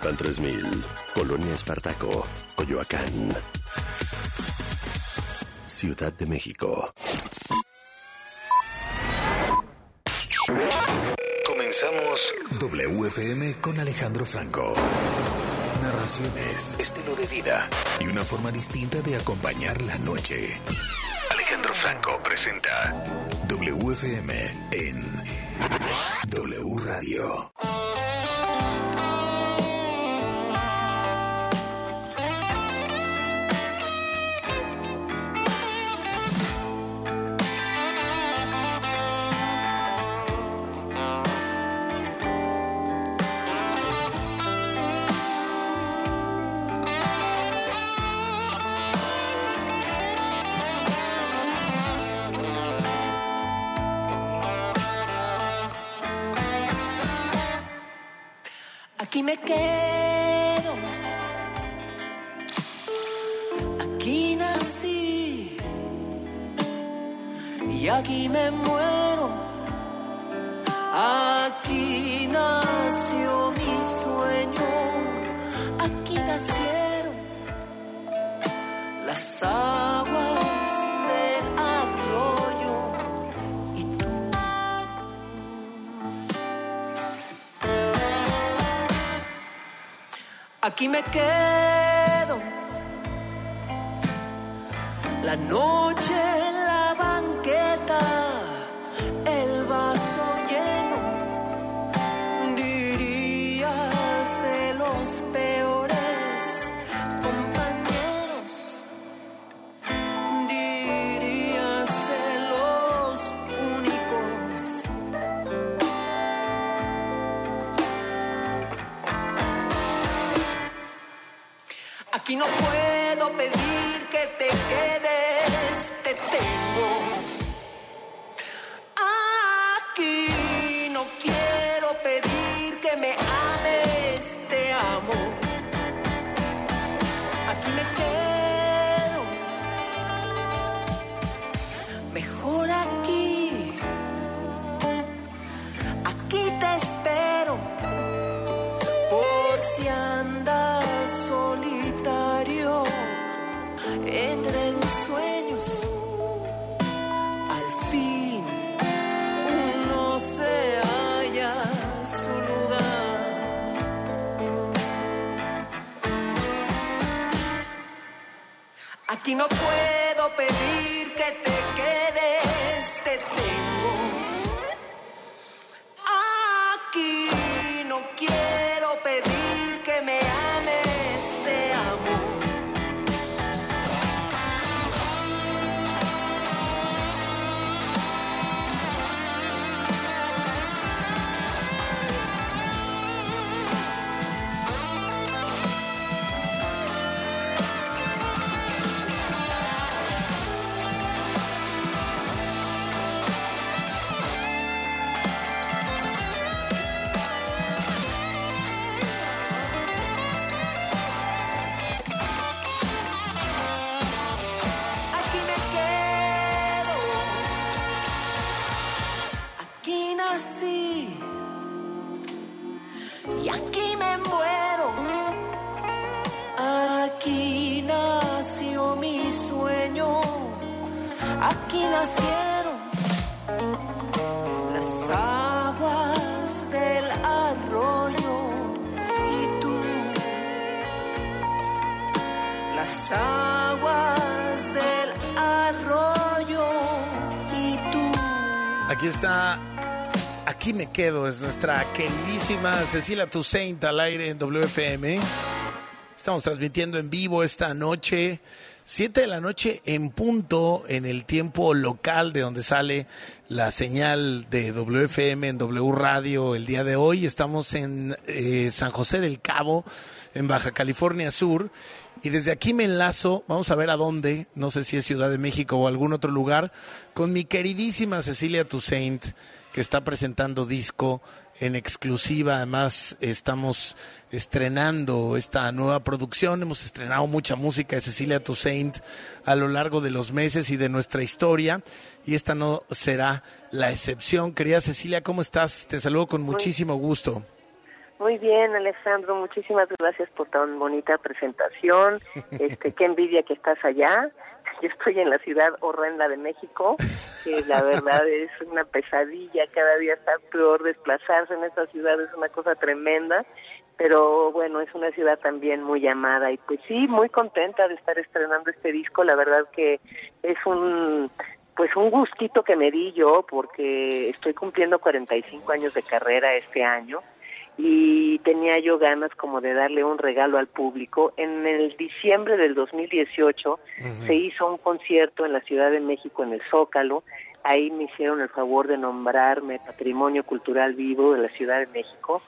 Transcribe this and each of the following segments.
Tulpan 3000, Colonia Espartaco, Coyoacán. Ciudad de México. Comenzamos WFM con Alejandro Franco. Narraciones, estilo de vida y una forma distinta de acompañar la noche. Alejandro Franco presenta WFM en W Radio. Aquí no puedo Aquí no puedo Aquí nacieron las aguas del arroyo. Y tú las aguas del arroyo y tú. Aquí está. Aquí me quedo. Es nuestra queridísima Cecilia Toussaint al aire en WFM. Estamos transmitiendo en vivo esta noche. Siete de la noche en punto en el tiempo local de donde sale la señal de WFM en W Radio el día de hoy. Estamos en eh, San José del Cabo, en Baja California Sur. Y desde aquí me enlazo, vamos a ver a dónde, no sé si es Ciudad de México o algún otro lugar, con mi queridísima Cecilia Toussaint, que está presentando disco en exclusiva. Además, estamos estrenando esta nueva producción. Hemos estrenado mucha música de Cecilia Toussaint a lo largo de los meses y de nuestra historia. Y esta no será la excepción. Querida Cecilia, ¿cómo estás? Te saludo con muchísimo gusto. Muy bien, Alejandro, muchísimas gracias por tan bonita presentación. Este, qué envidia que estás allá. Yo estoy en la ciudad horrenda de México, que la verdad es una pesadilla, cada día está peor desplazarse en esta ciudad, es una cosa tremenda, pero bueno, es una ciudad también muy amada y pues sí, muy contenta de estar estrenando este disco, la verdad que es un pues un gustito que me di yo porque estoy cumpliendo 45 años de carrera este año y tenía yo ganas como de darle un regalo al público. En el diciembre del 2018 se hizo un concierto en la Ciudad de México en el Zócalo. Ahí me hicieron el favor de nombrarme Patrimonio Cultural Vivo de la Ciudad de México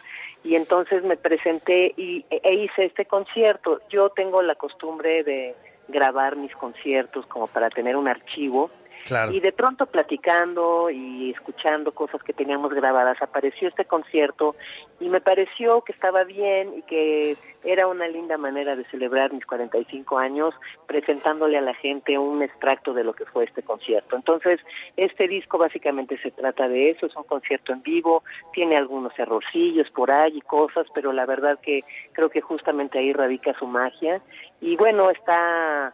y entonces me presenté y, e hice este concierto. Yo tengo la costumbre de grabar mis conciertos como para tener un archivo y de pronto platicando y escuchando cosas que teníamos grabadas, apareció este concierto y me pareció que estaba bien y que era una linda manera de celebrar mis 45 años presentándole a la gente un extracto de lo que fue este concierto. Entonces, este disco básicamente se trata de eso, es un concierto en vivo, tiene algunos errorcillos por ahí y cosas, pero la verdad que creo que justamente ahí radica su magia. Y bueno, está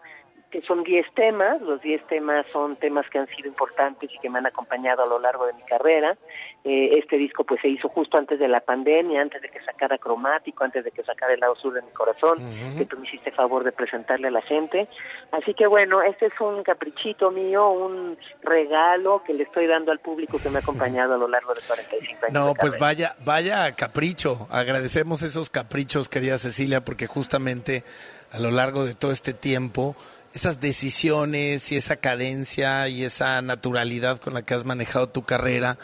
que son 10 temas, los 10 temas son temas que han sido importantes y que me han acompañado a lo largo de mi carrera. Eh, este disco pues se hizo justo antes de la pandemia, antes de que sacara Cromático, antes de que sacara El lado sur de mi corazón, que tú me hiciste favor de presentarle a la gente. Así que bueno, este es un caprichito mío, un regalo que le estoy dando al público que me ha acompañado a lo largo de 45 años. No, pues vaya, vaya capricho. Agradecemos esos caprichos, querida Cecilia, porque justamente a lo largo de todo este tiempo esas decisiones y esa cadencia y esa naturalidad con la que has manejado tu carrera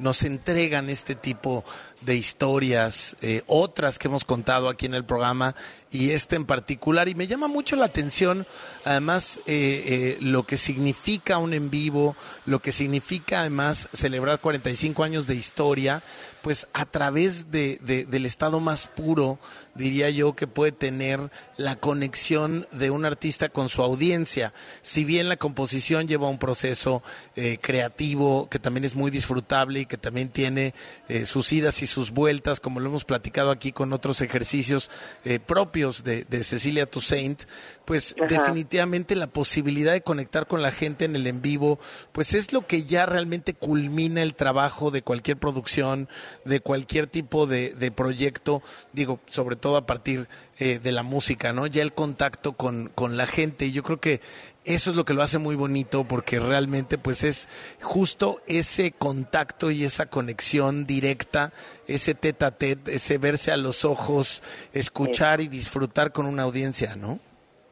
nos entregan este tipo de historias, eh, otras que hemos contado aquí en el programa y este en particular. Y me llama mucho la atención, además, eh, eh, lo que significa un en vivo, lo que significa además celebrar 45 años de historia, pues a través de, del estado más puro, diría yo, que puede tener la conexión de un artista con su audiencia. Si bien la composición lleva un proceso eh, creativo que también es muy disfrutable y que también tiene eh, sus idas y sus vueltas, como lo hemos platicado aquí con otros ejercicios eh, propios de, Cecilia Toussaint, pues definitivamente la posibilidad de conectar con la gente en el en vivo, pues es lo que ya realmente culmina el trabajo de cualquier producción, de cualquier tipo de, de proyecto, digo, sobre todo a partir eh, de la música, ¿no? Ya el contacto con, con la gente. Y yo creo que eso es lo que lo hace muy bonito porque realmente pues es justo ese contacto y esa conexión directa, ese tete a tete, ese verse a los ojos, escuchar y disfrutar con una audiencia, ¿no?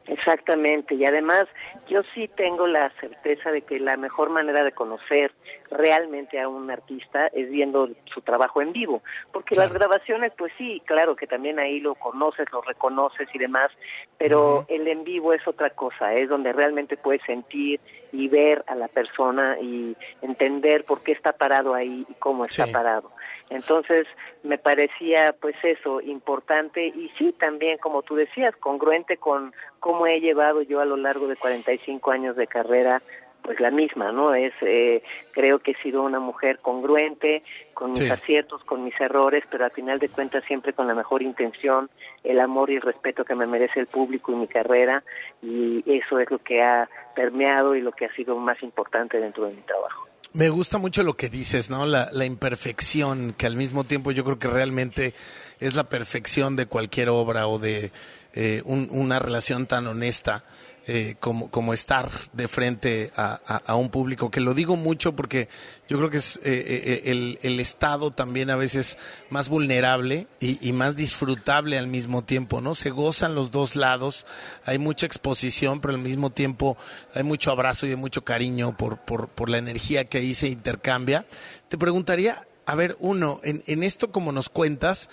Exactamente, y además yo sí tengo la certeza de que la mejor manera de conocer realmente a un artista es viendo su trabajo en vivo, porque las grabaciones, pues sí, claro que también ahí lo conoces, lo reconoces y demás, pero el en vivo es otra cosa, es donde realmente puedes sentir y ver a la persona y entender por qué está parado ahí y cómo está parado. Entonces, me parecía pues eso importante y sí también como tú decías congruente con cómo he llevado yo a lo largo de 45 años de carrera pues la misma no es eh, creo que he sido una mujer congruente con mis aciertos con mis errores pero al final de cuentas siempre con la mejor intención el amor y el respeto que me merece el público y mi carrera y eso es lo que ha permeado y lo que ha sido más importante dentro de mi trabajo me gusta mucho lo que dices, ¿no? La, la, imperfección, que al mismo tiempo yo creo que realmente es la perfección de cualquier obra o de eh, una relación tan honesta. Eh, como, como estar de frente a, un público, que lo digo mucho porque yo creo que es eh, eh, el, estado también a veces más vulnerable y, más disfrutable al mismo tiempo, ¿no? Se gozan los dos lados, hay mucha exposición, pero al mismo tiempo hay mucho abrazo y hay mucho cariño por, por, por la energía que ahí se intercambia. Te preguntaría, a ver, uno, en, en esto como nos cuentas,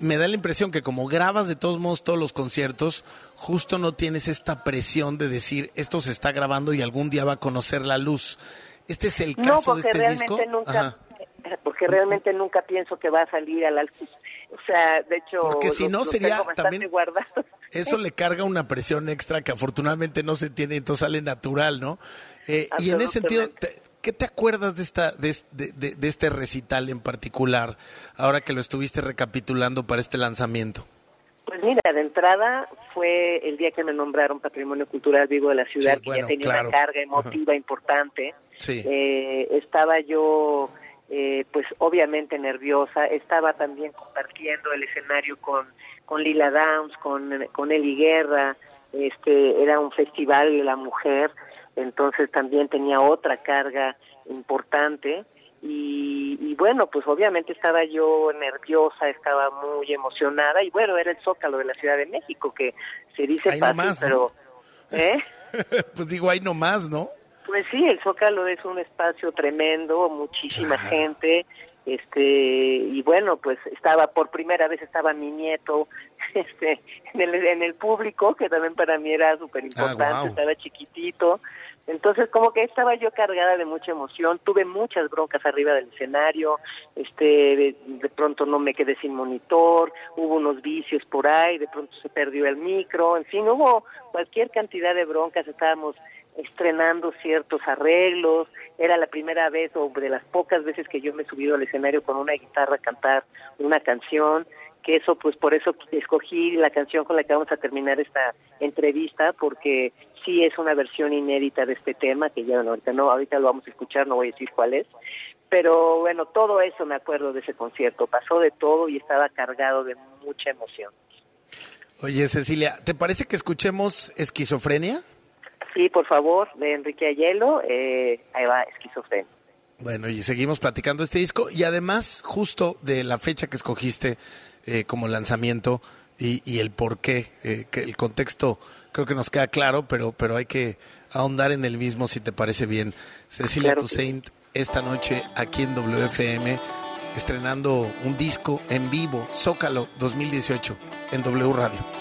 me da la impresión que como grabas de todos modos todos los conciertos, justo no tienes esta presión de decir esto se está grabando y algún día va a conocer la luz. ¿Este es el caso de este disco? Nunca, porque realmente nunca pienso que va a salir a la luz. O sea, de hecho, porque si no sería también eso le carga una presión extra que afortunadamente no se tiene, entonces sale natural, ¿no? Eh, y en ese sentido, ¿qué te acuerdas de, esta, de, de, de este recital en particular, ahora que lo estuviste recapitulando para este lanzamiento? Pues mira, de entrada fue el día que me nombraron Patrimonio Cultural Vivo de la ciudad, Sí, que bueno, ya tenía claro. una carga emotiva importante. Sí. Eh, estaba yo, eh, pues obviamente nerviosa, estaba también compartiendo el escenario con, con Lila Downs, con, con Eli Guerra, este, era un festival de la mujer, entonces también tenía otra carga importante. Y, y bueno, pues obviamente estaba yo nerviosa, estaba muy emocionada y bueno, era el Zócalo de la Ciudad de México, que se dice Ahí fácil, nomás, ¿no? pero... ¿eh? pues digo, ahí nomás, ¿no? Pues sí, el Zócalo es un espacio tremendo, muchísima gente, este y bueno, pues estaba por primera vez estaba mi nieto, este en el en el público que también para mí era súper importante, Ah, estaba chiquitito, entonces como que estaba yo cargada de mucha emoción, tuve muchas broncas arriba del escenario, este de, de pronto no me quedé sin monitor, hubo unos vicios por ahí, de pronto se perdió el micro, en fin, hubo cualquier cantidad de broncas, estábamos estrenando ciertos arreglos, era la primera vez o de las pocas veces que yo me he subido al escenario con una guitarra a cantar una canción, que eso pues por eso escogí la canción con la que vamos a terminar esta entrevista porque sí es una versión inédita de este tema que ya bueno, ahorita no ahorita lo vamos a escuchar, no voy a decir cuál es, pero bueno, todo eso me acuerdo de ese concierto, pasó de todo y estaba cargado de mucha emoción. Oye, Cecilia, ¿te parece que escuchemos Esquizofrenia? Sí, por favor, de Enrique Ayelo, eh, ahí va, esquizofrenia. Bueno, y seguimos platicando este disco y además justo de la fecha que escogiste eh, como lanzamiento y, y el por qué, eh, que el contexto creo que nos queda claro, pero, pero hay que ahondar en el mismo si te parece bien. Cecilia Claro Toussaint, esta noche aquí en WFM, estrenando un disco en vivo, Zócalo 2018, en W Radio.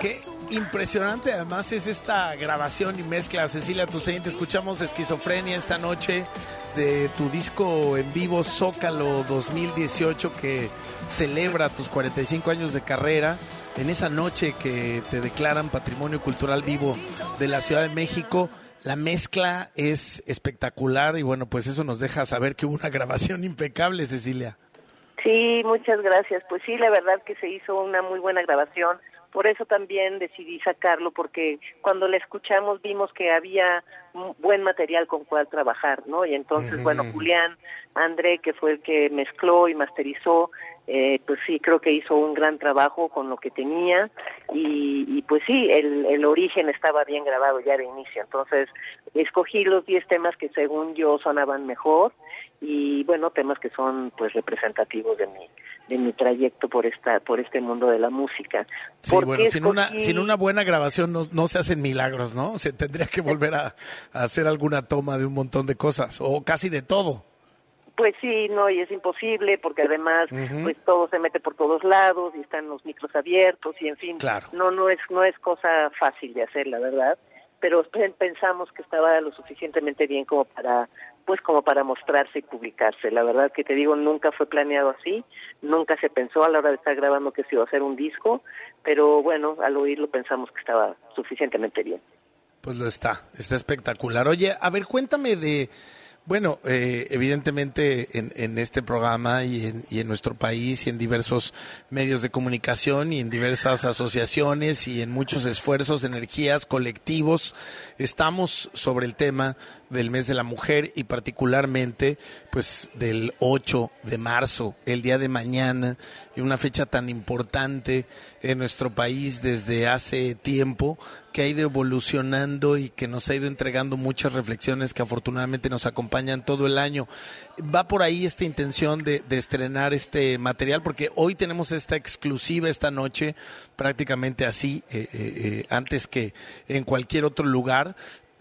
Qué impresionante además es esta grabación y mezcla. Cecilia Toussaint, escuchamos Esquizofrenia esta noche de tu disco en vivo Zócalo 2018 que celebra tus 45 años de carrera. En esa noche que te declaran Patrimonio Cultural Vivo de la Ciudad de México, la mezcla es espectacular y bueno, pues eso nos deja saber que hubo una grabación impecable, Cecilia. Sí, muchas gracias. Pues sí, la verdad que se hizo una muy buena grabación. Por eso también decidí sacarlo, porque cuando la escuchamos vimos que había buen material con cual trabajar, ¿no? Y entonces, bueno, Julián André, que fue el que mezcló y masterizó, eh, pues sí, creo que hizo un gran trabajo con lo que tenía y, y pues sí, el, el origen estaba bien grabado ya de inicio. Entonces, escogí los 10 temas que según yo sonaban mejor y bueno, temas que son pues representativos de mi de mi trayecto por esta por este mundo de la música. Sí, ¿Por bueno, sin una, escogí- sin una buena grabación no, no se hacen milagros, ¿no? Se tendría que volver a, a hacer alguna toma de un montón de cosas, o casi de todo. Pues sí, no, y es imposible porque además pues todo se mete por todos lados y están los micros abiertos y en fin, Claro. no no es no es cosa fácil de hacer, la verdad, pero pe- pensamos que estaba lo suficientemente bien como para pues como para mostrarse y publicarse. La verdad que te digo, nunca fue planeado así, nunca se pensó a la hora de estar grabando que se iba a hacer un disco, pero bueno, al oírlo pensamos que estaba suficientemente bien. Pues lo está, está espectacular. Oye, a ver, cuéntame de, bueno, eh, evidentemente en, en este programa y en, y en nuestro país y en diversos medios de comunicación y en diversas asociaciones y en muchos esfuerzos, energías, colectivos, estamos sobre el tema del mes de la mujer y particularmente pues del 8 de marzo, el día de mañana, y una fecha tan importante en nuestro país desde hace tiempo que ha ido evolucionando y que nos ha ido entregando muchas reflexiones que afortunadamente nos acompañan todo el año. Va por ahí esta intención de, estrenar este material porque hoy tenemos esta exclusiva esta noche, prácticamente así, eh, eh, eh, antes que en cualquier otro lugar.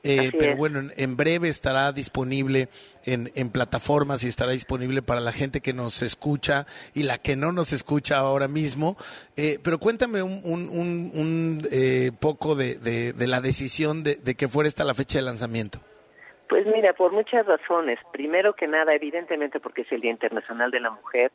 Eh, pero es. bueno, en, en breve estará disponible en, en plataformas y estará disponible para la gente que nos escucha y la que no nos escucha ahora mismo. Eh, pero cuéntame un, un, un- un, eh, poco de, de- de la decisión de, de que fuera esta la fecha de lanzamiento. Pues mira, por muchas razones. Primero que nada, evidentemente porque es el Día Internacional de la Mujer,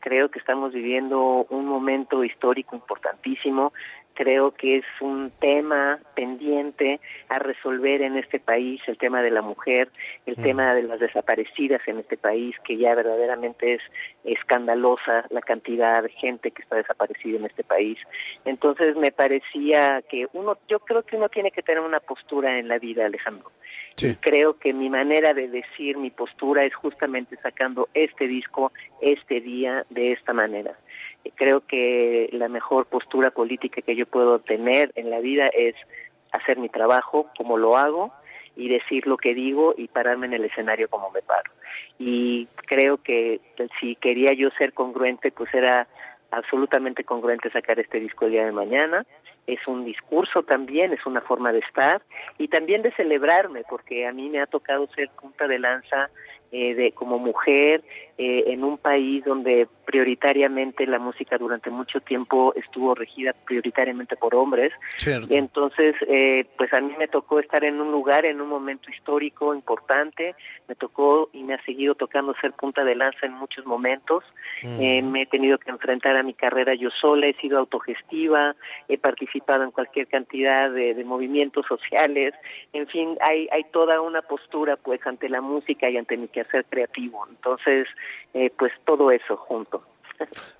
creo que estamos viviendo un momento histórico importantísimo. Creo que es un tema pendiente a resolver en este país, el tema de la mujer, el tema de las desaparecidas en este país, que ya verdaderamente es escandalosa la cantidad de gente que está desaparecida en este país. Entonces me parecía que uno, yo creo que uno tiene que tener una postura en la vida, Alejandro. Y creo que mi manera de decir mi postura es justamente sacando este disco este día de esta manera. Creo que la mejor postura política que yo puedo tener en la vida es hacer mi trabajo como lo hago y decir lo que digo y pararme en el escenario como me paro. Y creo que si quería yo ser congruente, pues era absolutamente congruente sacar este disco el día de mañana. Es un discurso también, es una forma de estar y también de celebrarme, porque a mí me ha tocado ser punta de lanza eh, de como mujer eh, en un país donde prioritariamente la música durante mucho tiempo estuvo regida prioritariamente por hombres. Cierto. Entonces, eh, pues a mí me tocó estar en un lugar, en un momento histórico importante, me tocó y me ha seguido tocando ser punta de lanza en muchos momentos. Eh, me he tenido que enfrentar a mi carrera yo sola, he sido autogestiva, he participado en cualquier cantidad de, de movimientos sociales, en fin, hay, hay toda una postura pues ante la música y ante mi quehacer creativo. Entonces, eh, pues todo eso junto.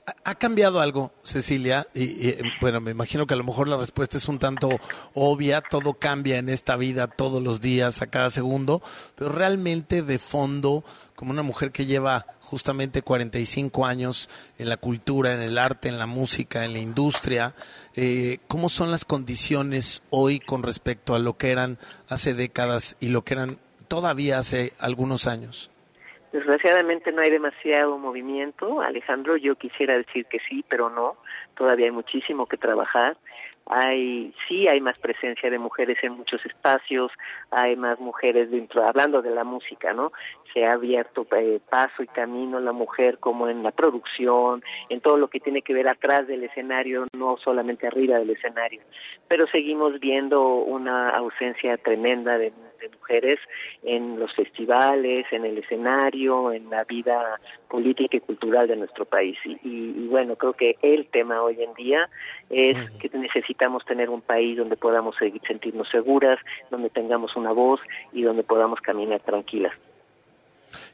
¿Ha- ¿Ha cambiado algo, Cecilia? Y, y, bueno, me imagino que a lo mejor la respuesta es un tanto obvia, todo cambia en esta vida todos los días, a cada segundo, pero realmente de fondo, como una mujer que lleva justamente 45 años en la cultura, en el arte, en la música, en la industria, eh, ¿cómo son las condiciones hoy con respecto a lo que eran hace décadas y lo que eran todavía hace algunos años? Desgraciadamente no hay demasiado movimiento, Alejandro. Yo quisiera decir que sí, pero no. Todavía hay muchísimo que trabajar. Hay sí hay más presencia de mujeres en muchos espacios, hay más mujeres dentro, hablando de la música, ¿no? Se ha abierto eh, paso y camino la mujer como en la producción, en todo lo que tiene que ver atrás del escenario, no solamente arriba del escenario. Pero seguimos viendo una ausencia tremenda de de mujeres en los festivales, en el escenario, en la vida política y cultural de nuestro país. Y, bueno, creo que el tema hoy en día es que necesitamos tener un país donde podamos seguir, sentirnos seguras, donde tengamos una voz y donde podamos caminar tranquilas.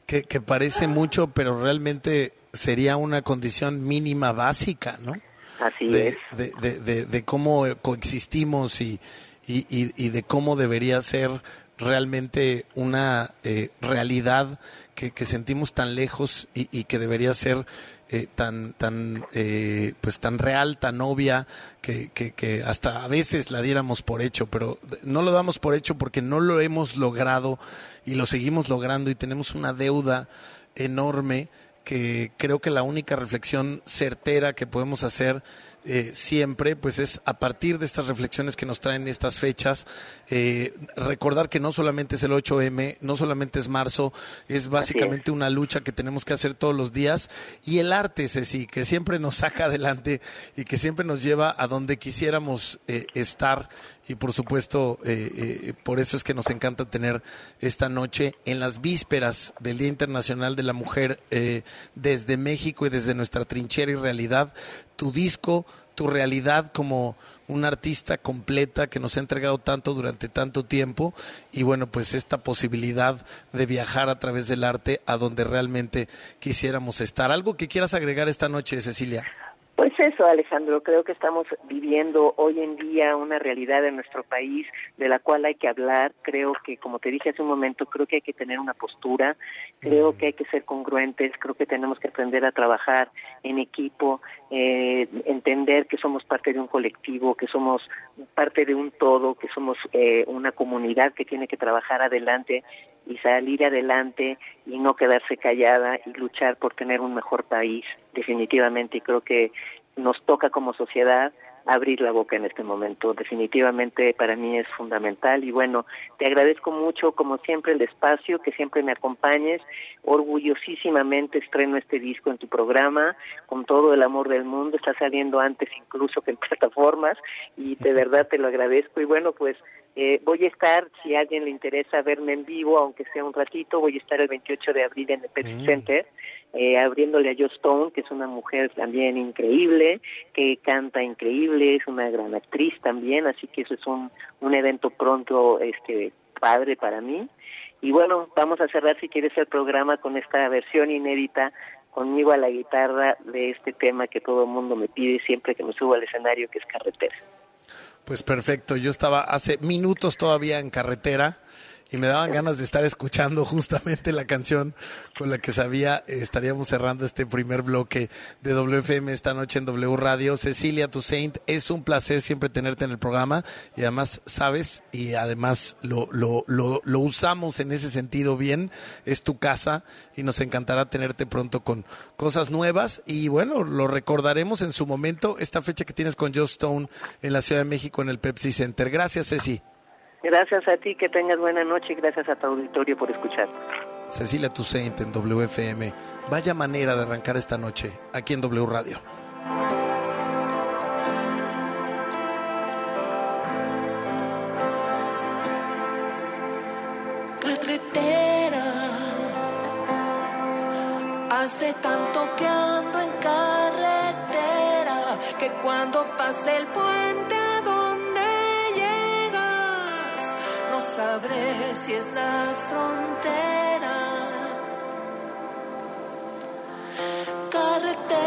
Que, que parece mucho, pero realmente sería una condición mínima básica, ¿no? Así de, es. De, de, de, cómo coexistimos y, y, y, de cómo debería ser realmente una eh, realidad que, que, sentimos tan lejos y, que debería ser eh, tan tan eh, pues tan real tan obvia que, que, que, hasta a veces la diéramos por hecho pero no lo damos por hecho porque no lo hemos logrado y lo seguimos logrando y tenemos una deuda enorme que creo que la única reflexión certera que podemos hacer eh, siempre, pues es a partir de estas reflexiones que nos traen estas fechas, eh, recordar que no solamente es el 8M, no solamente es marzo, es. básicamente una lucha que tenemos que hacer todos los días. Y el arte, Ceci, que siempre nos saca adelante y que siempre nos lleva a donde quisiéramos eh, estar y por supuesto eh, eh, por eso es que nos encanta tener esta noche en las vísperas del Día Internacional de la Mujer eh, desde México y desde nuestra trinchera y realidad tu disco tu realidad como una artista completa que nos ha entregado tanto durante tanto tiempo y bueno pues esta posibilidad de viajar a través del arte a donde realmente quisiéramos estar. Algo que quieras agregar esta noche Cecilia pues eso, Alejandro, creo que estamos viviendo hoy en día una realidad en nuestro país de la cual hay que hablar. Creo que, como te dije hace un momento, creo que hay que tener una postura, creo que hay que ser congruentes, creo que tenemos que aprender a trabajar en equipo, eh, entender que somos parte de un colectivo, que somos parte de un todo, que somos eh, una comunidad que tiene que trabajar adelante y salir adelante y no quedarse callada y luchar por tener un mejor país, definitivamente. Y creo que nos toca como sociedad abrir la boca en este momento. Definitivamente para mí es fundamental y bueno, te agradezco mucho como siempre el espacio, que siempre me acompañes. Orgullosísimamente estreno este disco en tu programa con todo el amor del mundo. Está saliendo antes incluso que en plataformas y de verdad te lo agradezco y bueno, pues eh, voy a estar, si a alguien le interesa verme en vivo, aunque sea un ratito, voy a estar el 28 de abril en el Pepsi mm. Center eh, abriéndole a Jo Stone, que es una mujer también increíble, que canta increíble, es una gran actriz también, así que eso es un, un evento pronto este padre para mí. Y bueno, vamos a cerrar si quieres el programa con esta versión inédita conmigo a la guitarra de este tema que todo el mundo me pide siempre que me subo al escenario, que es carretera. Pues perfecto, yo estaba hace minutos todavía en carretera y me daban ganas de estar escuchando justamente la canción con la que sabía estaríamos cerrando este primer bloque de WFM esta noche en W Radio. Cecilia Toussaint, es un placer siempre tenerte en el programa y además sabes y además lo, lo, lo, lo usamos en ese sentido bien, es tu casa y nos encantará tenerte pronto con cosas nuevas y bueno, lo recordaremos en su momento, esta fecha que tienes con Joe Stone en la Ciudad de México en el Pepsi Center. Gracias, Ceci. Gracias a ti, que tengas buena noche y gracias a tu auditorio por escuchar. Cecilia Toussaint en WFM. Vaya manera de arrancar esta noche aquí en W Radio. Carretera, hace tanto que ando en carretera que cuando pase el puente sabré si es la frontera. Carretera,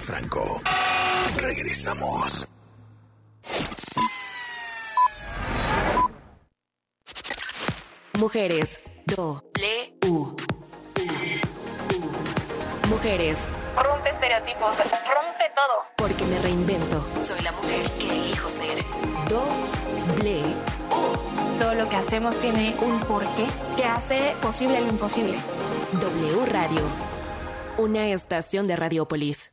Franco. Regresamos. Mujeres. Do. Le. U. Mujeres. Rompe estereotipos, rompe todo. Porque me reinvento. Soy la mujer que elijo ser. Doble. Todo lo que hacemos tiene un porqué que hace posible lo imposible. W Radio. Una estación de Radiopolis.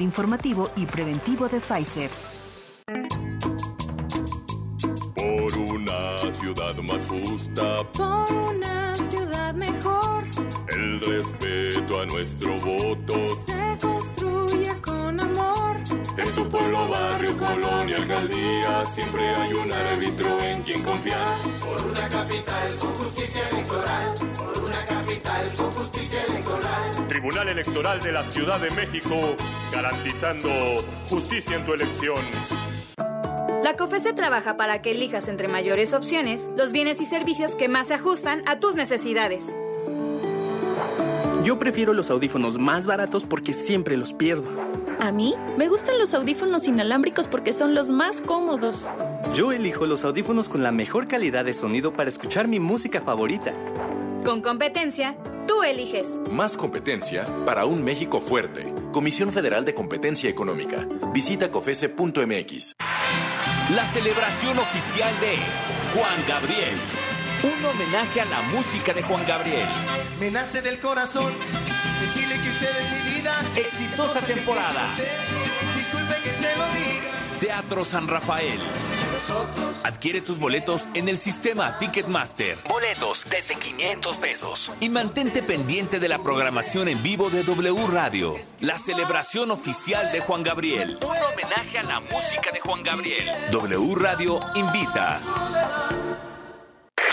informativo y preventivo de Pfizer. Por una ciudad más justa, Por una ciudad mejor el respeto a nuestro voto. se. En tu pueblo, barrio, colonia, alcaldía, siempre hay un árbitro en quien confiar. Por una capital con justicia electoral. Por una capital con justicia electoral. Tribunal Electoral de la Ciudad de México, garantizando justicia en tu elección. La COFESE trabaja para que elijas entre mayores opciones los bienes y servicios que más se ajustan a tus necesidades. Yo prefiero los audífonos más baratos porque siempre los pierdo. A mí me gustan los audífonos inalámbricos porque son los más cómodos. Yo elijo los audífonos con la mejor calidad de sonido para escuchar mi música favorita. Con competencia, tú eliges. Más competencia para un México fuerte. Comisión Federal de Competencia Económica. Visita cofese.mx. La celebración oficial de Juan Gabriel. Un homenaje a la música de Juan Gabriel. Me nace del corazón decirle que usted es mi vida. Exitosa temporada. Disculpe que se lo diga. Teatro San Rafael. Adquiere tus boletos en el sistema Ticketmaster. Boletos desde 500 pesos. Y mantente pendiente de la programación en vivo de W Radio. La celebración oficial de Juan Gabriel. Un homenaje a la música de Juan Gabriel. W Radio invita.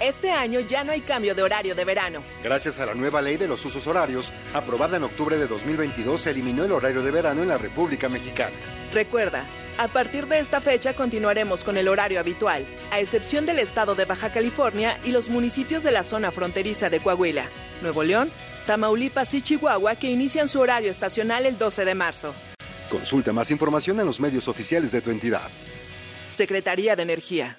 Este año ya no hay cambio de horario de verano. Gracias a la nueva ley de los usos horarios, aprobada en octubre de 2022, se eliminó el horario de verano en la República Mexicana. Recuerda, a partir de esta fecha continuaremos con el horario habitual, a excepción del estado de Baja California y los municipios de la zona fronteriza de Coahuila, Nuevo León, Tamaulipas y Chihuahua que inician su horario estacional el 12 de marzo. Consulta más información en los medios oficiales de tu entidad. Secretaría de Energía.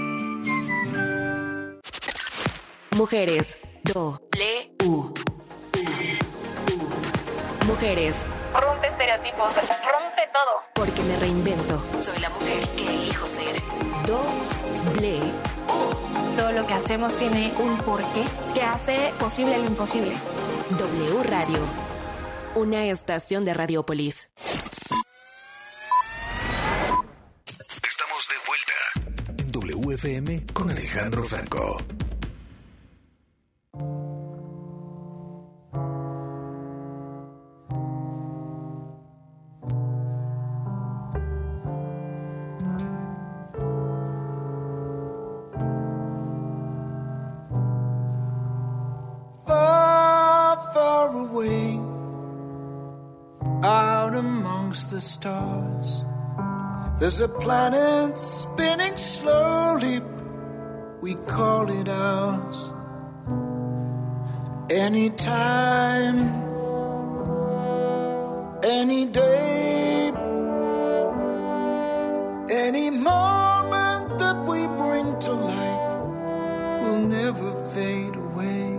Mujeres. Do. Le. U. Mujeres. Rompe estereotipos, rompe todo. Porque me reinvento. Soy la mujer que elijo ser. Doble. Todo lo que hacemos tiene un porqué que hace posible lo imposible. W Radio. Una estación de Radiopolis. Estamos de vuelta en WFM con Alejandro Franco. The stars. There's a planet spinning slowly, we call it ours. Anytime, any day, any moment that we bring to life will never fade away.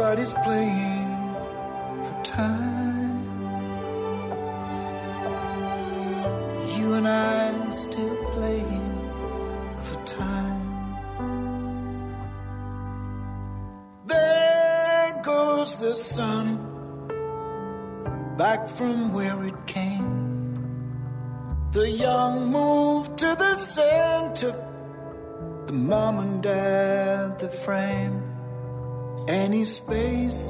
Everybody's playing for time. You and I still playing for time. There goes the sun back from where it came. The young move to the center, the mom and dad, the frame, space,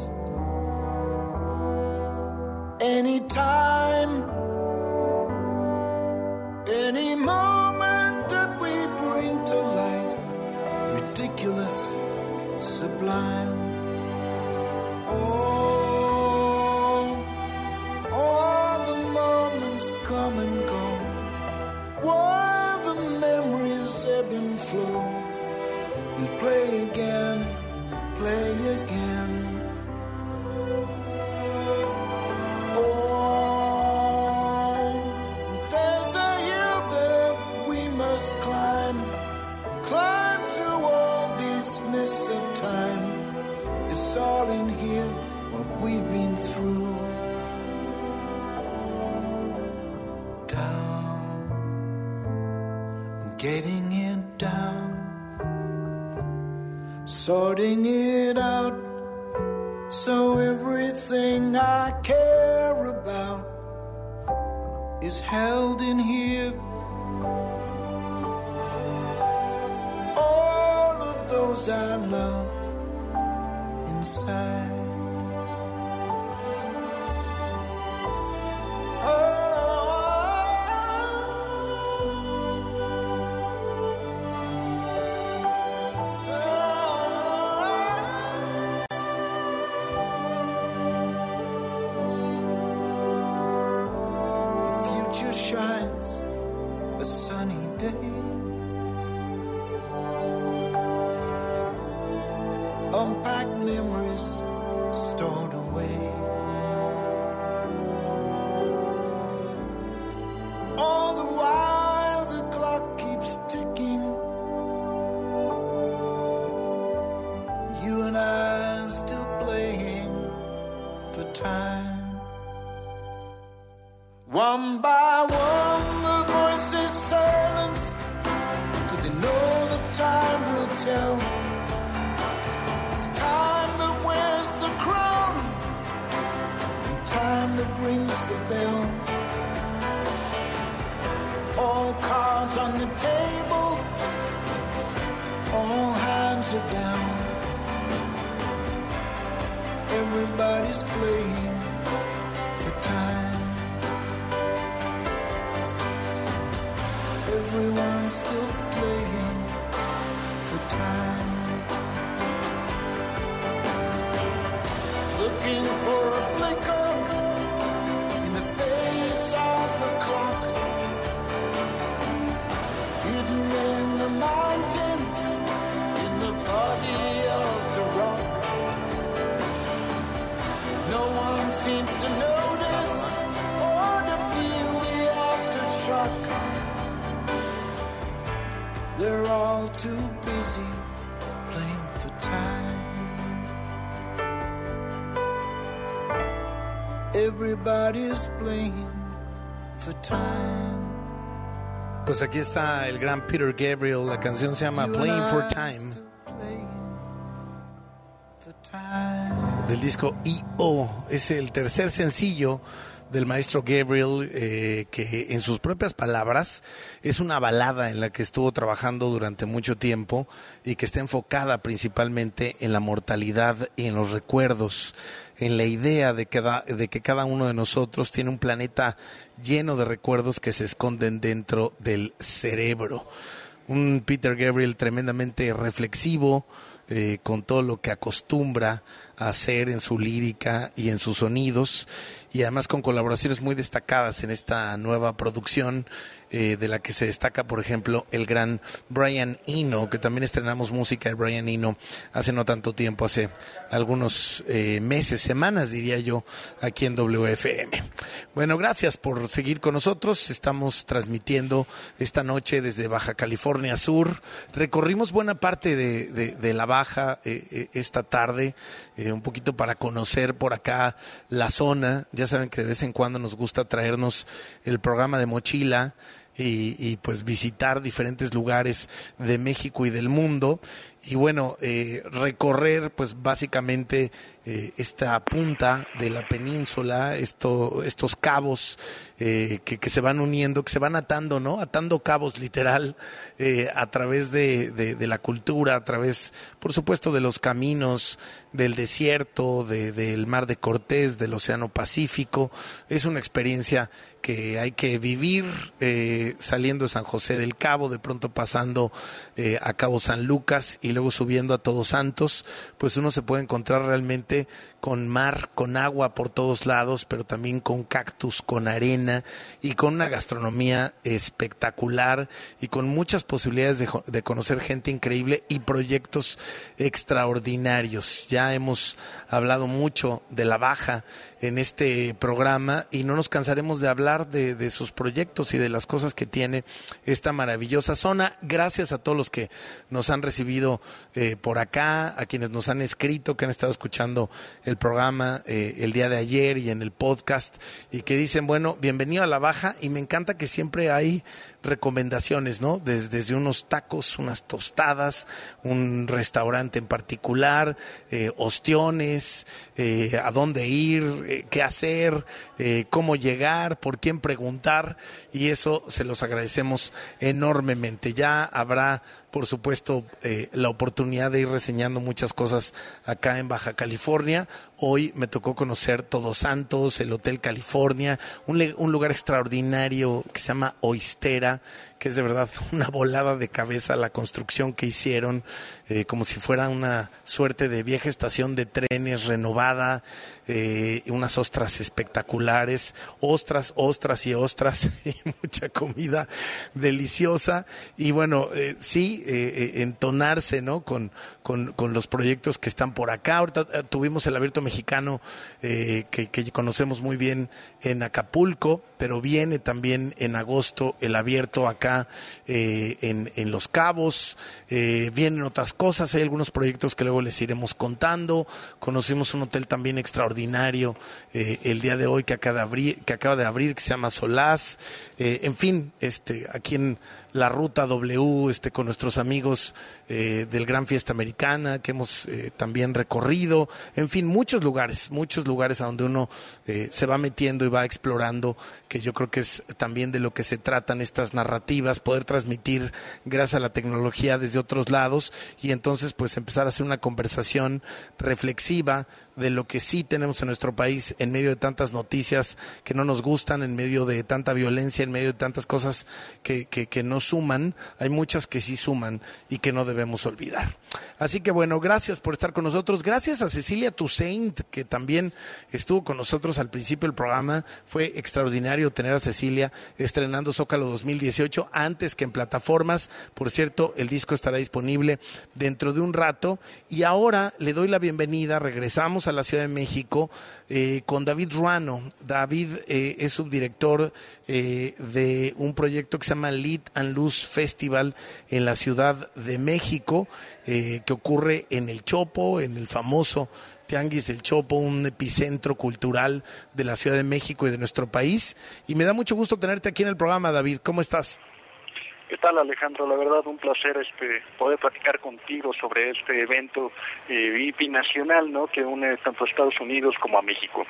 Pues aquí está el gran Peter Gabriel. La canción se llama Playing for Time. Del disco E.O. Es el tercer sencillo del maestro Gabriel, eh, que en sus propias palabras es una balada en la que estuvo trabajando durante mucho tiempo y que está enfocada principalmente en la mortalidad y en los recuerdos, en la idea de que, de que cada uno de nosotros tiene un planeta lleno de recuerdos que se esconden dentro del cerebro. Un Peter Gabriel tremendamente reflexivo, eh, con todo lo que acostumbra hacer en su lírica y en sus sonidos, y además con colaboraciones muy destacadas en esta nueva producción, eh, de la que se destaca, por ejemplo, el gran Brian Eno, que también estrenamos música de Brian Eno hace no tanto tiempo, hace algunos eh, meses, semanas diría yo, aquí en WFM. Bueno, gracias por seguir con nosotros. Estamos transmitiendo esta noche desde Baja California Sur. Recorrimos buena parte de, de- de la Baja eh, eh, esta tarde, un poquito para conocer por acá la zona. Ya saben que de vez en cuando nos gusta traernos el programa de mochila y, y, pues visitar diferentes lugares de México y del mundo y bueno eh, recorrer pues básicamente eh, esta punta de la península esto, estos cabos eh, que, que se van uniendo que se van atando no atando cabos literal eh, a través de, de- la cultura a través por supuesto de los caminos del desierto de- del mar de Cortés del océano Pacífico. Es una experiencia que hay que vivir eh, saliendo de San José del Cabo, de pronto pasando a Cabo San Lucas y luego subiendo a Todos Santos, pues uno se puede encontrar realmente con mar, con agua por todos lados, pero también con cactus, con arena y con una gastronomía espectacular y con muchas posibilidades de conocer gente increíble y proyectos extraordinarios. Ya hemos hablado mucho de la baja en este programa y no nos cansaremos de hablar de, de sus proyectos y de las cosas que tiene esta maravillosa zona. Gracias a todos los que nos han recibido eh, por acá, a quienes nos han escrito, que han estado escuchando el programa eh, el día de ayer y en el podcast y que dicen, bueno, bienvenido a la baja y me encanta que siempre hay recomendaciones, ¿no? Desde, unos tacos, unas tostadas, un restaurante en particular, eh, ostiones, eh, a dónde ir, eh, qué hacer, eh, cómo llegar, por quién preguntar y eso se los agradecemos enormemente. Ya habrá por supuesto, eh, la oportunidad de ir reseñando muchas cosas acá en Baja California. Hoy me tocó conocer Todos Santos, el Hotel California, un, lugar extraordinario que se llama Oistera, que es de verdad una volada de cabeza la construcción que hicieron, eh, como si fuera una suerte de vieja estación de trenes renovada, eh, unas ostras espectaculares, ostras, ostras y ostras, y mucha comida deliciosa. Y bueno, eh, sí, entonarse ¿no? Con, con, con, los proyectos que están por acá. Ahorita tuvimos el abierto mexicano que, conocemos muy bien en Acapulco, pero viene también en agosto el abierto acá eh, en, en, Los Cabos, eh, vienen otras cosas, hay algunos proyectos que luego les iremos contando, conocimos un hotel también extraordinario eh, el día de hoy que acaba de abrir, que acaba de abrir, que se llama Solás, en fin, este, aquí en la ruta W este, con nuestros amigos eh, del Gran Fiesta Americana que hemos eh, también recorrido, en fin, muchos lugares, muchos lugares a donde uno eh, se va metiendo y va explorando, que yo creo que es también de lo que se tratan estas narrativas, poder transmitir gracias a la tecnología desde otros lados y entonces pues empezar a hacer una conversación reflexiva de lo que sí tenemos en nuestro país en medio de tantas noticias que no nos gustan, en medio de tanta violencia, en medio de tantas cosas que, que, no suman, hay muchas que sí suman y que no debemos olvidar. Así que bueno, gracias por estar con nosotros. Gracias a Cecilia Toussaint, que también estuvo con nosotros al principio del programa. Fue extraordinario tener a Cecilia estrenando Zócalo 2018 antes que en plataformas. Por cierto, el disco estará disponible dentro de un rato. Y ahora le doy la bienvenida. Regresamos a la Ciudad de México eh, con David Ruano. David eh, es subdirector eh, de un proyecto que se llama Lead and Luz Festival en la Ciudad de México, eh, que ocurre en el Chopo, en el famoso Tianguis del Chopo, un epicentro cultural de la Ciudad de México y de nuestro país. Y me da mucho gusto tenerte aquí en el programa, David. ¿Cómo estás? ¿Qué tal Alejandro? La verdad un placer este poder platicar contigo sobre este evento eh, binacional ¿no? que une tanto a Estados Unidos como a México.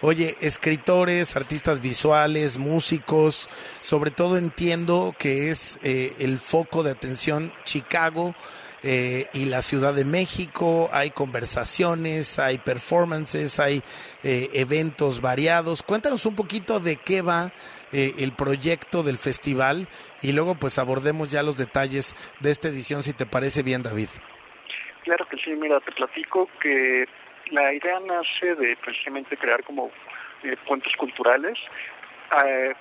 Oye, escritores, artistas visuales, músicos, sobre todo entiendo que es eh, el foco de atención Chicago eh, y la Ciudad de México, hay conversaciones, hay performances, hay eh, eventos variados. Cuéntanos un poquito de qué va el proyecto del festival y luego pues abordemos ya los detalles de esta edición, si te parece bien, David. Claro que sí, mira, te platico que la idea nace de precisamente crear como eh, puentes culturales. Eh,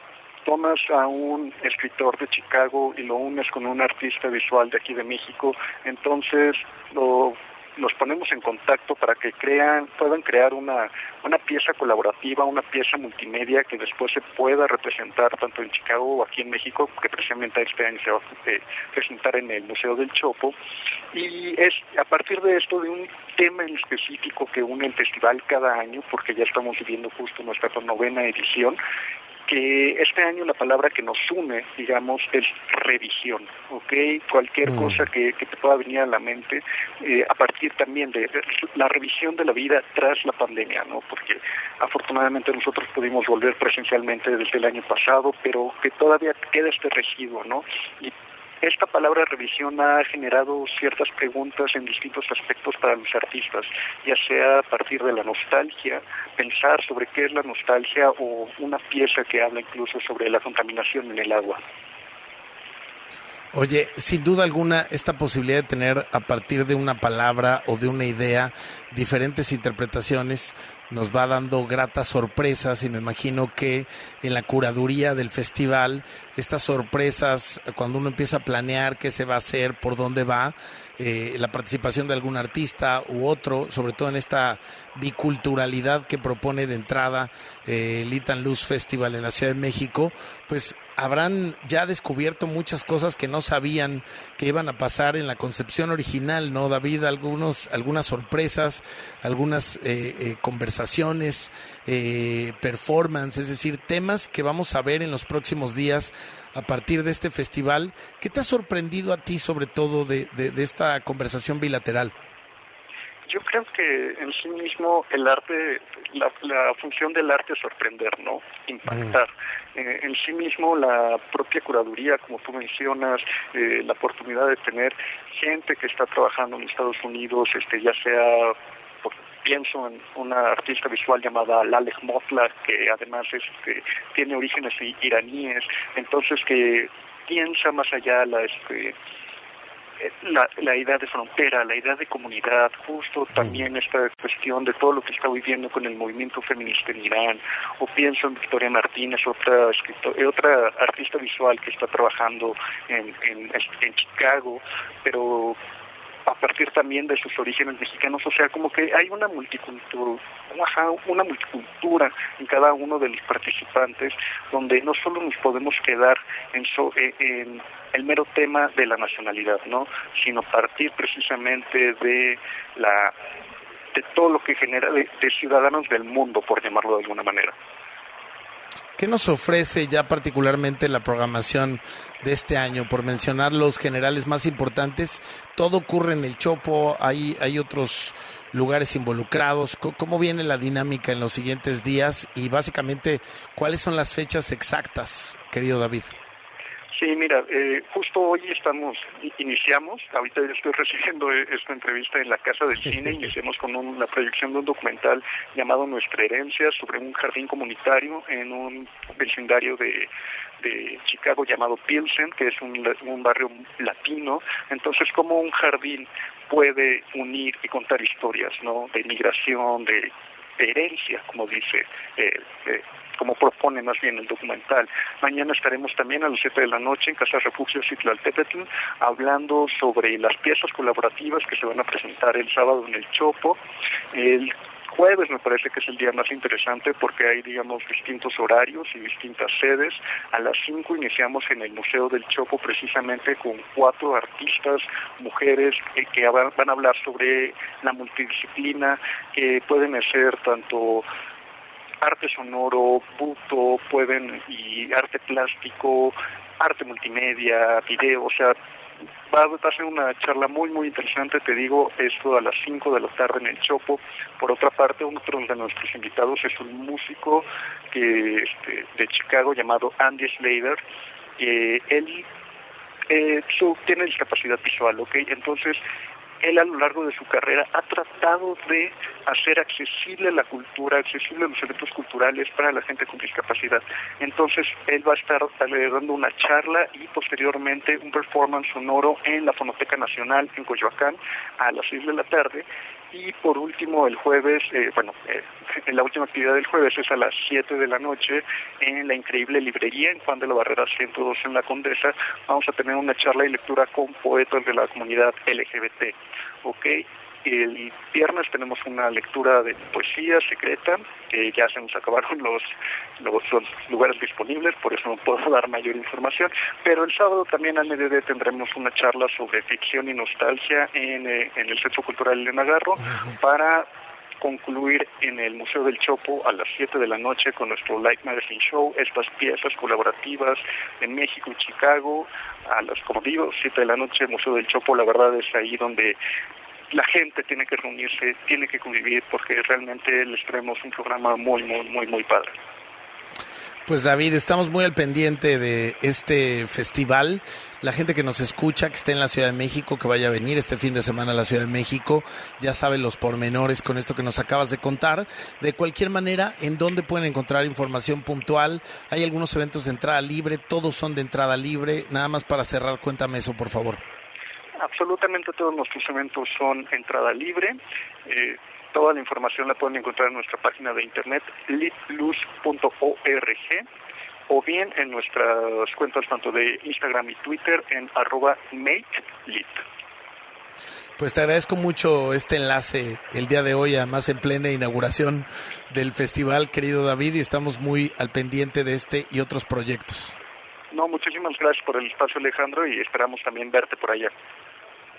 tomas a un escritor de Chicago y lo unes con un artista visual de aquí de México, entonces lo los ponemos en contacto para que crean, puedan crear una, una pieza colaborativa, una pieza multimedia que después se pueda representar tanto en Chicago o aquí en México, que precisamente este año se va a eh, presentar en el Museo del Chopo. Y es a partir de esto, de un tema en específico que une el festival cada año, porque ya estamos viviendo justo nuestra novena edición, que este año la palabra que nos une, digamos, es revisión, ¿ok? Cualquier mm. cosa que, te pueda venir a la mente, eh, a partir también de la revisión de la vida tras la pandemia, ¿no? Porque afortunadamente nosotros pudimos volver presencialmente desde el año pasado, pero que todavía queda este residuo, ¿no? Y esta palabra revisión ha generado ciertas preguntas en distintos aspectos para los artistas, ya sea a partir de la nostalgia, pensar sobre qué es la nostalgia o una pieza que habla incluso sobre la contaminación en el agua. Oye, sin duda alguna, esta posibilidad de tener a partir de una palabra o de una idea diferentes interpretaciones nos va dando gratas sorpresas y me imagino que en la curaduría del festival, estas sorpresas, cuando uno empieza a planear qué se va a hacer, por dónde va, eh, la participación de algún artista u otro, sobre todo en esta biculturalidad que propone de entrada eh, el Itan Luz Festival en la Ciudad de México, pues habrán ya descubierto muchas cosas que no sabían que iban a pasar en la concepción original, ¿no, David? Algunos, algunas sorpresas, algunas eh, eh conversaciones, eh, performance, es decir, temas que vamos a ver en los próximos días a partir de este festival. ¿Qué te ha sorprendido a ti sobre todo de, de esta conversación bilateral? Yo creo que en sí mismo el arte, la, la función del arte es sorprender, ¿no? Impactar. Eh, en sí mismo la propia curaduría, como tú mencionas, eh, la oportunidad de tener gente que está trabajando en Estados Unidos, este, ya sea pienso en una artista visual llamada Laleh Motla, que además este, tiene orígenes iraníes, entonces que piensa más allá la este la, la idea de frontera, la idea de comunidad, justo también esta cuestión de todo lo que está viviendo con el movimiento feminista en Irán, o pienso en Victoria Martínez, otra eh, otra artista visual que está trabajando en, en, en Chicago, pero a partir también de sus orígenes mexicanos, o sea, como que hay una multicultura, una multicultura en cada uno de los participantes, donde no solo nos podemos quedar en, so- eh, en el mero tema de la nacionalidad, ¿no? Sino partir precisamente de la de todo lo que genera de, de ciudadanos del mundo, por llamarlo de alguna manera. ¿Qué nos ofrece ya particularmente la programación de este año? Por mencionar los generales más importantes, todo ocurre en el Chopo, hay, hay otros lugares involucrados. ¿Cómo viene la dinámica en los siguientes días? Y básicamente, ¿cuáles son las fechas exactas, querido David? Sí, mira, eh, justo hoy estamos, iniciamos, ahorita yo estoy recibiendo eh, esta entrevista en la Casa del Cine, iniciamos con un- la proyección de un documental llamado Nuestra Herencia sobre un jardín comunitario en un vecindario de, de Chicago llamado Pilsen, que es un, un barrio latino. Entonces, cómo un jardín puede unir y contar historias, ¿no? De migración, de, de herencia, como dice eh, eh, como propone más bien el documental. Mañana estaremos también a las 7 de la noche en Casa Refugio Citlaltépetl hablando sobre las piezas colaborativas que se van a presentar el sábado en el Chopo. El jueves me parece que es el día más interesante porque hay, digamos, distintos horarios y distintas sedes. A las 5 iniciamos en el Museo del Chopo precisamente con cuatro artistas, mujeres, eh, que van a hablar sobre la multidisciplina, que pueden ser tanto arte sonoro, buto, pueden y arte plástico, arte multimedia, video, o sea, va a ser una charla muy muy interesante, te digo, esto a las 5 de la tarde en el Chopo. Por otra parte, otro de nuestros invitados es un músico que este, de Chicago llamado Andy Slater. Eh, él eh, tiene discapacidad visual, ¿ok? Entonces, él a lo largo de su carrera ha tratado de hacer accesible la cultura, accesible los eventos culturales para la gente con discapacidad. Entonces, él va a estar dando una charla y posteriormente un performance sonoro en la Fonoteca Nacional en Coyoacán a las 6 de la tarde. Y por último, el jueves, eh, bueno, eh, la última actividad del jueves es a las 7 de la noche en la increíble librería en Juan de la Barrera 102 en La Condesa. Vamos a tener una charla y lectura con poetas de la comunidad LGBT. ¿Ok? El viernes tenemos una lectura de poesía secreta, que ya se nos acabaron los, los, los lugares disponibles, por eso no puedo dar mayor información. Pero el sábado también al mediodía tendremos una charla sobre ficción y nostalgia en, eh, en el Centro Cultural Elena Garro para concluir en el Museo del Chopo a las 7 de la noche con nuestro Light Magazine Show, estas piezas colaborativas en México y Chicago, a las, como digo, 7 de la noche, Museo del Chopo, la verdad es ahí donde la gente tiene que reunirse, tiene que convivir, porque realmente les traemos un programa muy, muy, muy, muy padre. Pues David, estamos muy al pendiente de este festival. La gente que nos escucha, que esté en la Ciudad de México, que vaya a venir este fin de semana a la Ciudad de México, ya sabe los pormenores con esto que nos acabas de contar. De cualquier manera, ¿en dónde pueden encontrar información puntual? Hay algunos eventos de entrada libre, todos son de entrada libre. Nada más para cerrar, cuéntame eso, por favor. Absolutamente todos nuestros eventos son entrada libre. Eh, toda la información la pueden encontrar en nuestra página de internet litplus.org o bien en nuestras cuentas tanto de Instagram y Twitter en arroba makelit. Pues te agradezco mucho este enlace el día de hoy, además en plena inauguración del festival, querido David, y estamos muy al pendiente de este y otros proyectos. No, muchísimas gracias por el espacio Alejandro y esperamos también verte por allá.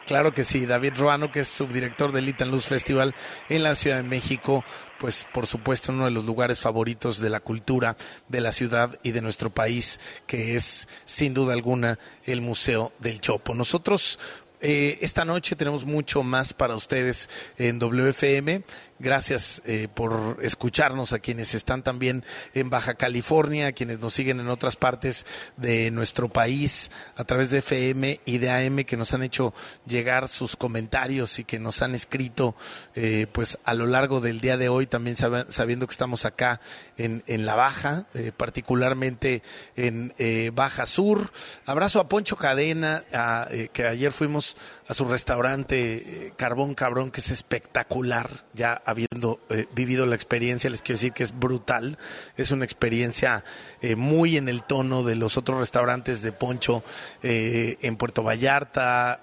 Claro que sí, David Ruano, que es subdirector del Itan Luz Festival en la Ciudad de México, pues por supuesto uno de los lugares favoritos de la cultura de la ciudad y de nuestro país, que es sin duda alguna el Museo del Chopo. Nosotros eh, esta noche tenemos mucho más para ustedes en WFM. Gracias eh, por escucharnos a quienes están también en Baja California, a quienes nos siguen en otras partes de nuestro país a través de FM y de AM que nos han hecho llegar sus comentarios y que nos han escrito eh, pues a lo largo del día de hoy también sab- sabiendo que estamos acá en, en la Baja, eh, particularmente en eh, Baja Sur. Abrazo a Poncho Cadena, a, eh, que ayer fuimos a su restaurante eh, Carbón Cabrón, que es espectacular, ya habiendo eh, vivido la experiencia, les quiero decir que es brutal, es una experiencia eh, muy en el tono de los otros restaurantes de Poncho en Puerto Vallarta,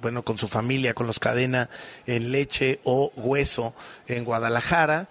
bueno, con su familia, con los Cadena en Leche o Hueso en Guadalajara.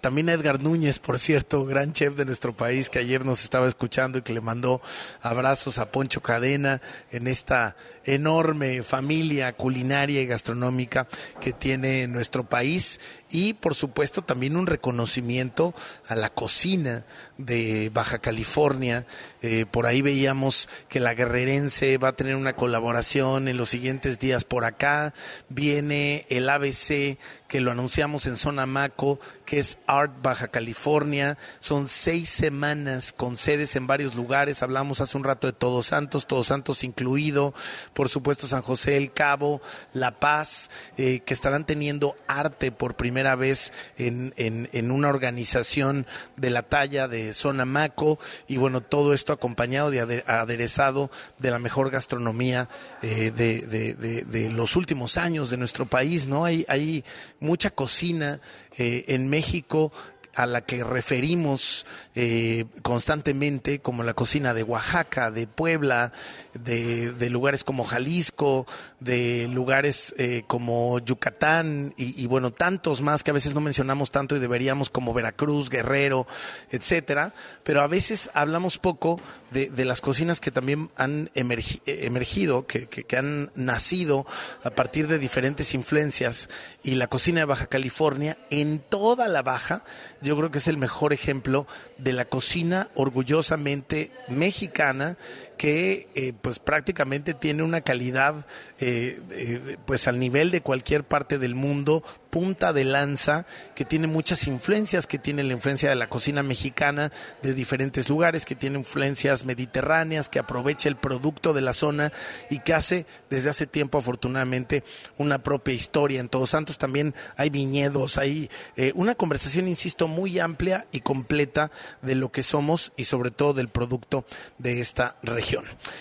También Edgar Núñez, por cierto, gran chef de nuestro país, que ayer nos estaba escuchando y que le mandó abrazos a Poncho Cadena en esta enorme familia culinaria y gastronómica que tiene nuestro país y por supuesto también un reconocimiento a la cocina de Baja California. Eh, por ahí veíamos que la guerrerense va a tener una colaboración en los siguientes días por acá. Viene el ABC que lo anunciamos en Zona Maco, que es Art Baja California. Son seis semanas con sedes en varios lugares. Hablamos hace un rato de Todos Santos, Todos Santos incluido, por supuesto San José del Cabo, La Paz, eh, que estarán teniendo arte por primera vez en, en, en una organización de la talla de Zona Maco. Y bueno, todo esto acompañado de ade- aderezado de la mejor gastronomía eh, de, de- de- de los últimos años de nuestro país, ¿no? Hay, hay mucha cocina eh, en México a la que referimos eh, constantemente, como la cocina de Oaxaca, de Puebla, de, lugares como Jalisco, de lugares eh, como Yucatán y, y, bueno, tantos más que a veces no mencionamos tanto y deberíamos, como Veracruz, Guerrero, etcétera, pero a veces hablamos poco de, las cocinas que también han emergi- eh, emergido, que, que- que han nacido a partir de diferentes influencias y la cocina de Baja California en toda la Baja, yo creo que es el mejor ejemplo de la cocina orgullosamente mexicana que eh, pues prácticamente tiene una calidad eh, eh, pues al nivel de cualquier parte del mundo punta de lanza que tiene muchas influencias que tiene la influencia de la cocina mexicana de diferentes lugares que tiene influencias mediterráneas que aprovecha el producto de la zona y que hace desde hace tiempo afortunadamente una propia historia en Todos Santos. También hay viñedos hay una conversación insisto muy amplia y completa de lo que somos y sobre todo del producto de esta región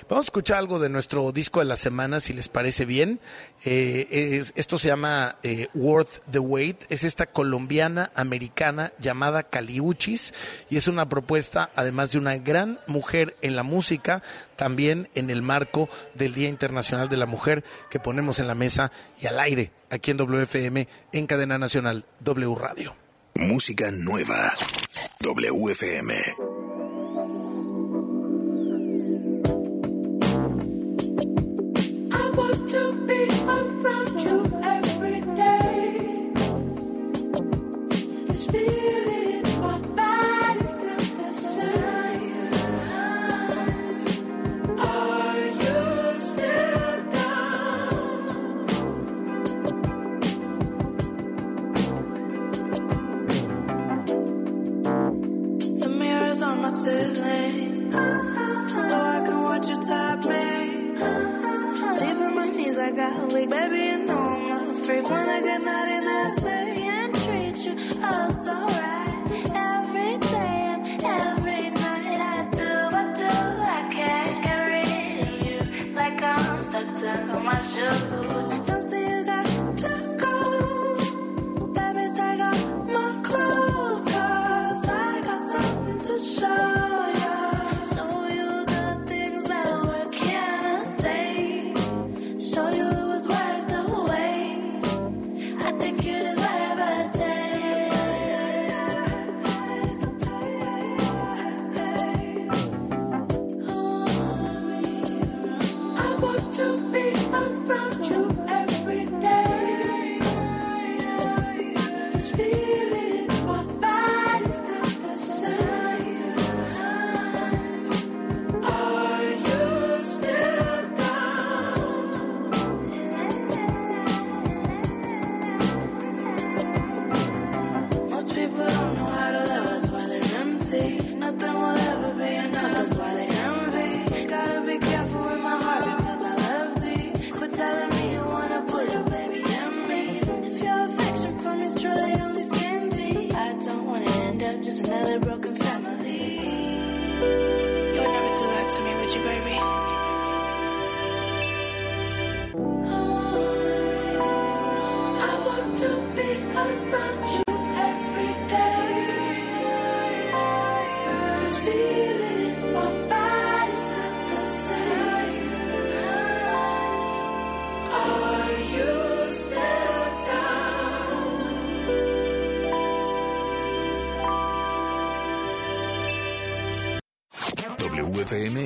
vamos a escuchar algo de nuestro disco de la semana si les parece bien Eh, es- esto se llama eh, Worth the Wait es esta colombiana americana llamada Caliuchis y es una propuesta además de una gran mujer en la música también en el marco del Día Internacional de la Mujer que ponemos en la mesa y al aire aquí en WFM en cadena nacional W Radio Música nueva. WFM.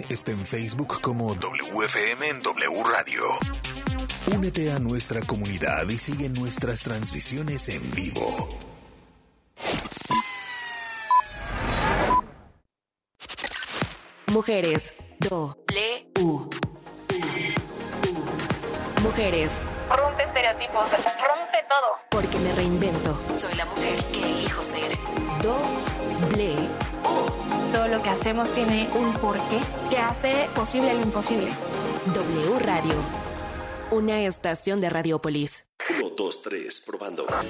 Está en Facebook como WFM en W Radio. Únete a nuestra comunidad y sigue nuestras transmisiones en vivo. Mujeres. U. Mujeres. Rompe estereotipos, rompe todo. Porque me reinvento. Soy la mujer que elijo ser. Doble. Lo que hacemos tiene un porqué que hace posible lo imposible. W Radio. Una estación de Radiopolis.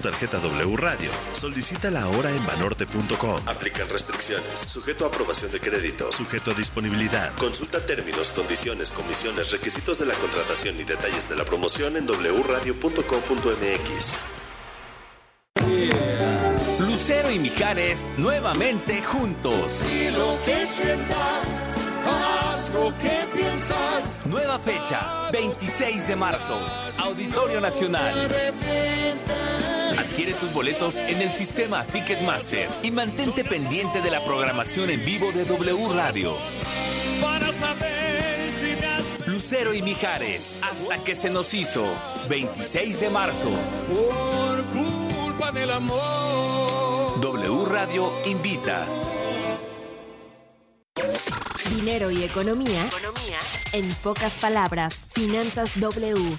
tarjeta W Radio, solicítala ahora en banorte.com. Aplican restricciones, sujeto a aprobación de crédito, sujeto a disponibilidad. Consulta términos, condiciones, comisiones, requisitos de la contratación y detalles de la promoción en wradio.com.mx. Lucero y Mijares nuevamente juntos. Y lo que sientas, haz lo que piensas. Nueva fecha, 26 de marzo, Auditorio Nacional. Adquiere tus boletos en el sistema Ticketmaster y mantente pendiente de la programación en vivo de W Radio. Para saber si me has Lucero y Mijares, hasta que se nos hizo, 26 de marzo. por culpa del amor. W Radio invita. Dinero y economía. Economía. En pocas palabras. Finanzas W.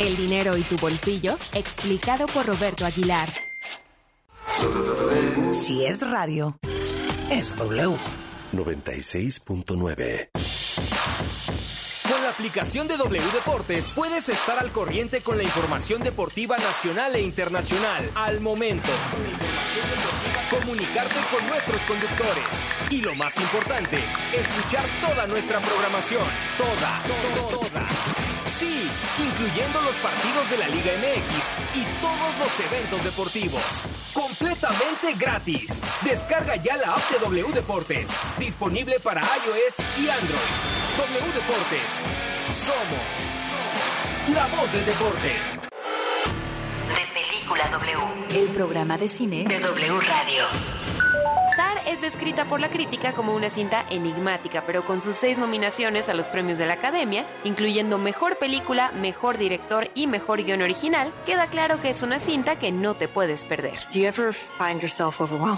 El dinero y tu bolsillo, explicado por Roberto Aguilar. Si es radio, es W. 96.9 Con la aplicación de W Deportes puedes estar al corriente con la información deportiva nacional e internacional al momento. comunicarte con nuestros conductores y lo más importante, escuchar toda nuestra programación. Toda, toda, toda. Sí, incluyendo los partidos de la Liga MX y todos los eventos deportivos. Completamente gratis. Descarga ya la app de W Deportes. Disponible para iOS y Android. W Deportes. Somos, somos la voz del deporte. De Película W. El programa de cine de W Radio. Tar es descrita por la crítica como una cinta enigmática, pero con sus seis nominaciones a los premios de la Academia, incluyendo Mejor Película, Mejor Director y Mejor Guión Original, queda claro que es una cinta que no te puedes perder. Do you ever find yourself overwhelmed?